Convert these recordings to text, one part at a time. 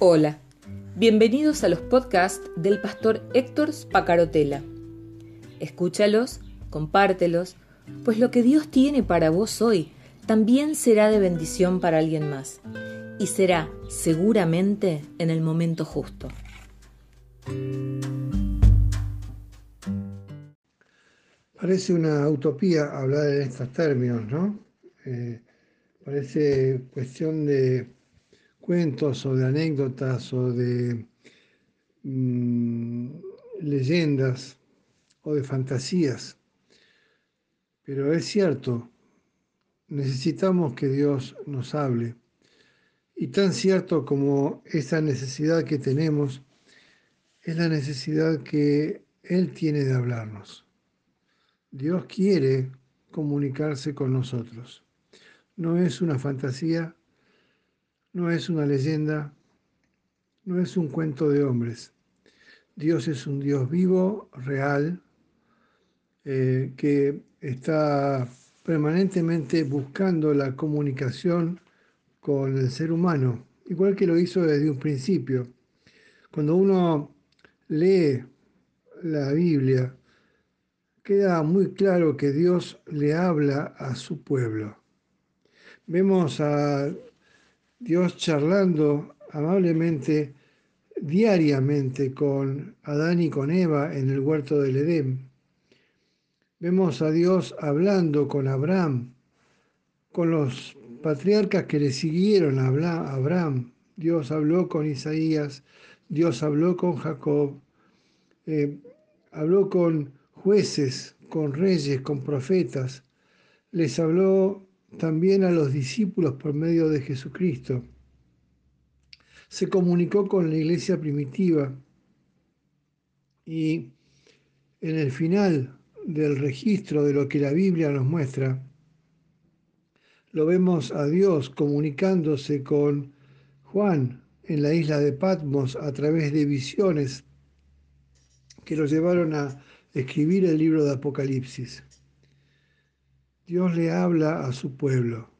Hola, bienvenidos a los podcasts del pastor Héctor Spacarotela. Escúchalos, compártelos, pues lo que Dios tiene para vos hoy también será de bendición para alguien más y será seguramente en el momento justo. Parece una utopía hablar en estos términos, ¿no? Eh, parece cuestión de cuentos o de anécdotas o de mm, leyendas o de fantasías. Pero es cierto, necesitamos que Dios nos hable. Y tan cierto como esa necesidad que tenemos, es la necesidad que Él tiene de hablarnos. Dios quiere comunicarse con nosotros. No es una fantasía, no es una leyenda, no es un cuento de hombres. Dios es un Dios vivo, real, eh, que está permanentemente buscando la comunicación con el ser humano, igual que lo hizo desde un principio. Cuando uno lee la Biblia, queda muy claro que Dios le habla a su pueblo. Vemos a Dios charlando amablemente, diariamente con Adán y con Eva en el huerto del Edén. Vemos a Dios hablando con Abraham, con los patriarcas que le siguieron a Abraham. Dios habló con Isaías, Dios habló con Jacob, eh, habló con jueces, con reyes, con profetas. Les habló también a los discípulos por medio de Jesucristo. Se comunicó con la iglesia primitiva y en el final del registro de lo que la Biblia nos muestra, lo vemos a Dios comunicándose con Juan en la isla de Patmos a través de visiones que lo llevaron a escribir el libro de Apocalipsis. Dios le habla a su pueblo.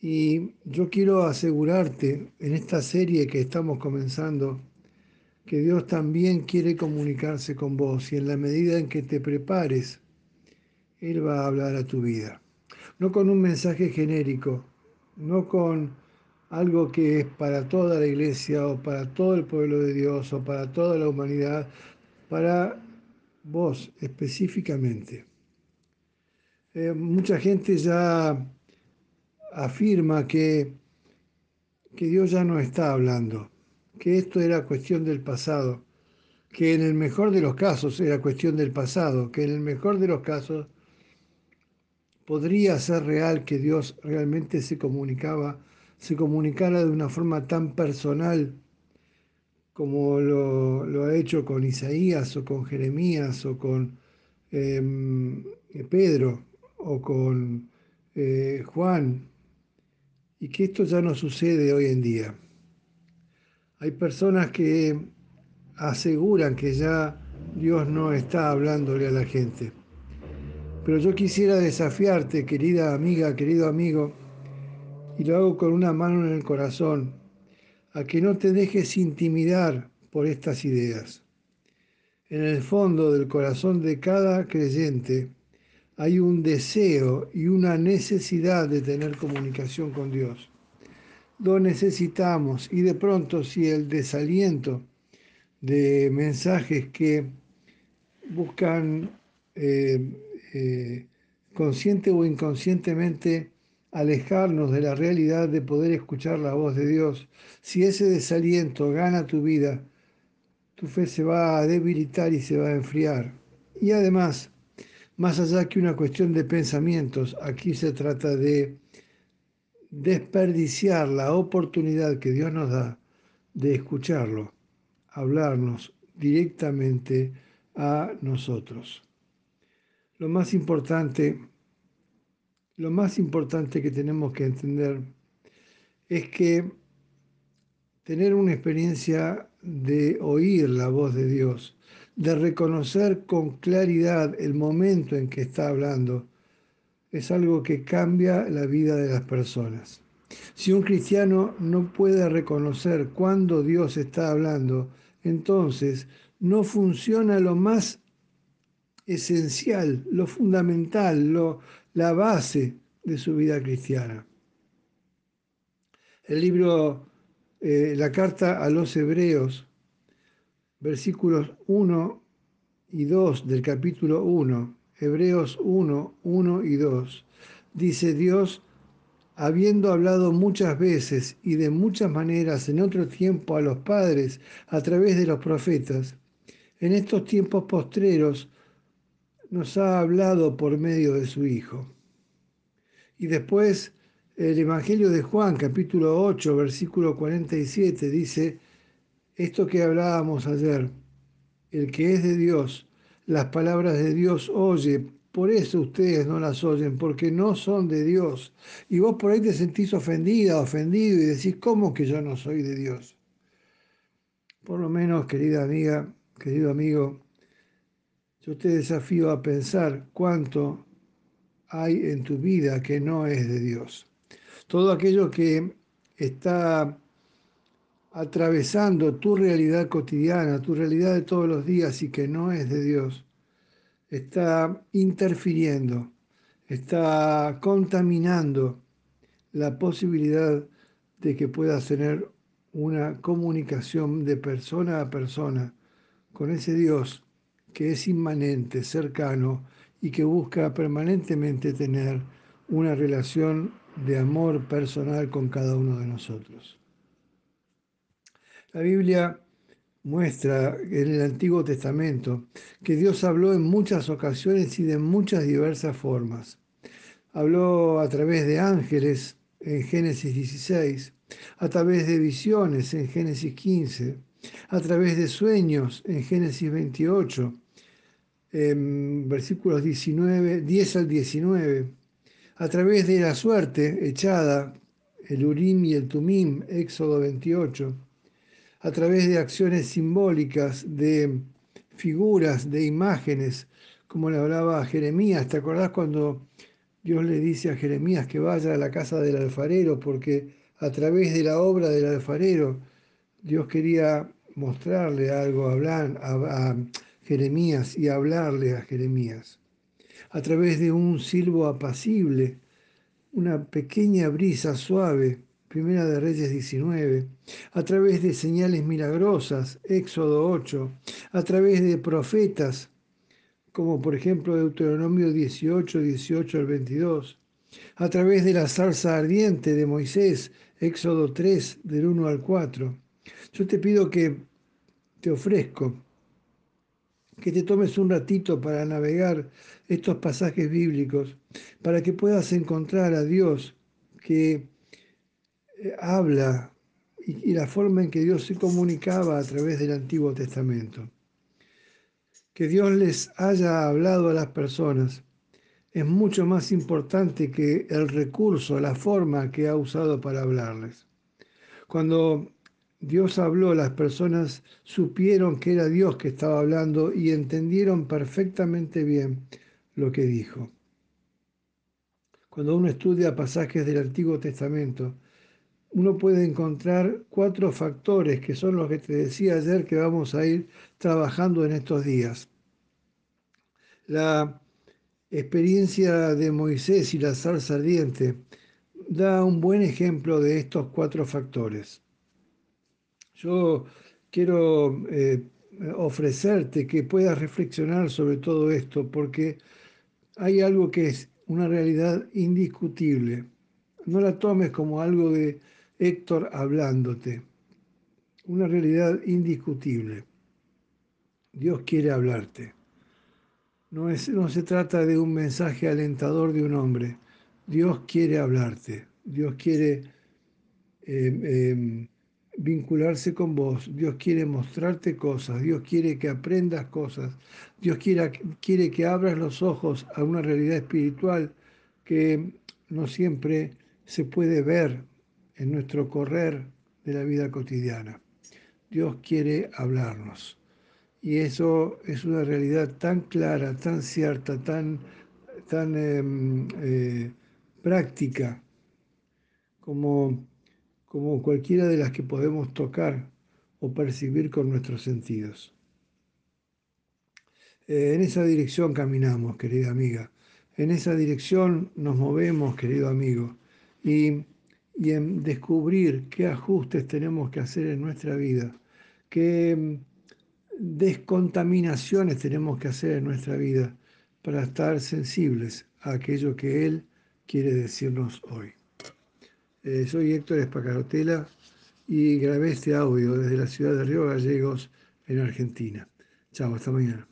Y yo quiero asegurarte en esta serie que estamos comenzando que Dios también quiere comunicarse con vos y en la medida en que te prepares, Él va a hablar a tu vida. No con un mensaje genérico, no con algo que es para toda la iglesia o para todo el pueblo de Dios o para toda la humanidad, para vos específicamente. Eh, mucha gente ya afirma que, que Dios ya no está hablando, que esto era cuestión del pasado, que en el mejor de los casos era cuestión del pasado, que en el mejor de los casos podría ser real que Dios realmente se comunicaba, se comunicara de una forma tan personal como lo, ha hecho con Isaías o con Jeremías o con em, Pedro o con eh, Juan, y que esto ya no sucede hoy en día. Hay personas que aseguran que ya Dios no está hablándole a la gente. Pero yo quisiera desafiarte, querida amiga, querido amigo, y lo hago con una mano en el corazón, a que no te dejes intimidar por estas ideas. En el fondo del corazón de cada creyente hay un deseo y una necesidad de tener comunicación con Dios. Lo necesitamos y de pronto si el desaliento de mensajes que buscan eh, eh, consciente o inconscientemente alejarnos de la realidad de poder escuchar la voz de Dios, si ese desaliento gana tu vida, tu fe se va a debilitar y se va a enfriar. Y además, más allá que una cuestión de pensamientos, aquí se trata de desperdiciar la oportunidad que Dios nos da de escucharlo, hablarnos directamente a nosotros. Lo más importante, lo más importante que tenemos que entender es que tener una experiencia de oír la voz de Dios de reconocer con claridad el momento en que está hablando, es algo que cambia la vida de las personas. Si un cristiano no puede reconocer cuándo Dios está hablando, entonces no funciona lo más esencial, lo fundamental, lo, la base de su vida cristiana. El libro, eh, la carta a los hebreos, versículos 1 y 2 del capítulo 1, Hebreos 1, 1 y 2, dice Dios, habiendo hablado muchas veces y de muchas maneras en otro tiempo a los padres a través de los profetas, en estos tiempos postreros nos ha hablado por medio de su Hijo. Y después el Evangelio de Juan, capítulo 8, versículo 47, dice, esto que hablábamos ayer, el que es de Dios, las palabras de Dios oye, por eso ustedes no las oyen, porque no son de Dios. Y vos por ahí te sentís ofendida, ofendido y decís, ¿cómo que yo no soy de Dios? Por lo menos, querida amiga, querido amigo, yo te desafío a pensar cuánto hay en tu vida que no es de Dios. Todo aquello que está atravesando tu realidad cotidiana, tu realidad de todos los días y que no es de Dios, está interfiriendo, está contaminando la posibilidad de que puedas tener una comunicación de persona a persona con ese Dios que es inmanente, cercano y que busca permanentemente tener una relación de amor personal con cada uno de nosotros. La Biblia muestra en el Antiguo Testamento que Dios habló en muchas ocasiones y de muchas diversas formas. Habló a través de ángeles en Génesis 16, a través de visiones en Génesis 15, a través de sueños en Génesis 28, en versículos 19, 10 al 19, a través de la suerte echada, el Urim y el Tumim, Éxodo 28, a través de acciones simbólicas, de figuras, de imágenes, como le hablaba a Jeremías. ¿Te acordás cuando Dios le dice a Jeremías que vaya a la casa del alfarero? Porque a través de la obra del alfarero, Dios quería mostrarle algo a, a Jeremías y hablarle a Jeremías. A través de un silbo apacible, una pequeña brisa suave, Primera de Reyes 19, a través de señales milagrosas, Éxodo 8, a través de profetas, como por ejemplo Deuteronomio 18, 18 al 22, a través de la zarza ardiente de Moisés, Éxodo 3, del 1 al 4. Yo te pido que te ofrezco que te tomes un ratito para navegar estos pasajes bíblicos, para que puedas encontrar a Dios que habla y, la forma en que Dios se comunicaba a través del Antiguo Testamento. Que Dios les haya hablado a las personas es mucho más importante que el recurso, la forma que ha usado para hablarles. Cuando Dios habló, las personas supieron que era Dios que estaba hablando y entendieron perfectamente bien lo que dijo. Cuando uno estudia pasajes del Antiguo Testamento, uno puede encontrar cuatro factores que son los que te decía ayer que vamos a ir trabajando en estos días. La experiencia de Moisés y la zarza ardiente da un buen ejemplo de estos cuatro factores. Yo quiero eh, ofrecerte que puedas reflexionar sobre todo esto, porque hay algo que es una realidad indiscutible. No la tomes como algo de Héctor hablándote. Una realidad indiscutible. Dios quiere hablarte. No, es, no se trata de un mensaje alentador de un hombre. Dios quiere hablarte. Dios quiere eh, em, vincularse con vos, Dios quiere mostrarte cosas, Dios quiere que aprendas cosas, Dios quiere, quiere que abras los ojos a una realidad espiritual que no siempre se puede ver en nuestro correr de la vida cotidiana. Dios quiere hablarnos. Y eso es una realidad tan clara, tan cierta, tan, tan em, eh, práctica, como, como cualquiera de las que podemos tocar o percibir con nuestros sentidos. Eh, en esa dirección caminamos, querida amiga. En esa dirección nos movemos, querido amigo. Y, y en descubrir qué ajustes tenemos que hacer en nuestra vida, qué mm, descontaminaciones tenemos que hacer en nuestra vida para estar sensibles a aquello que Él quiere decirnos hoy. Eh, soy Héctor Espacarotela y grabé este audio desde la ciudad de Río Gallegos, en Argentina. Chao, hasta mañana.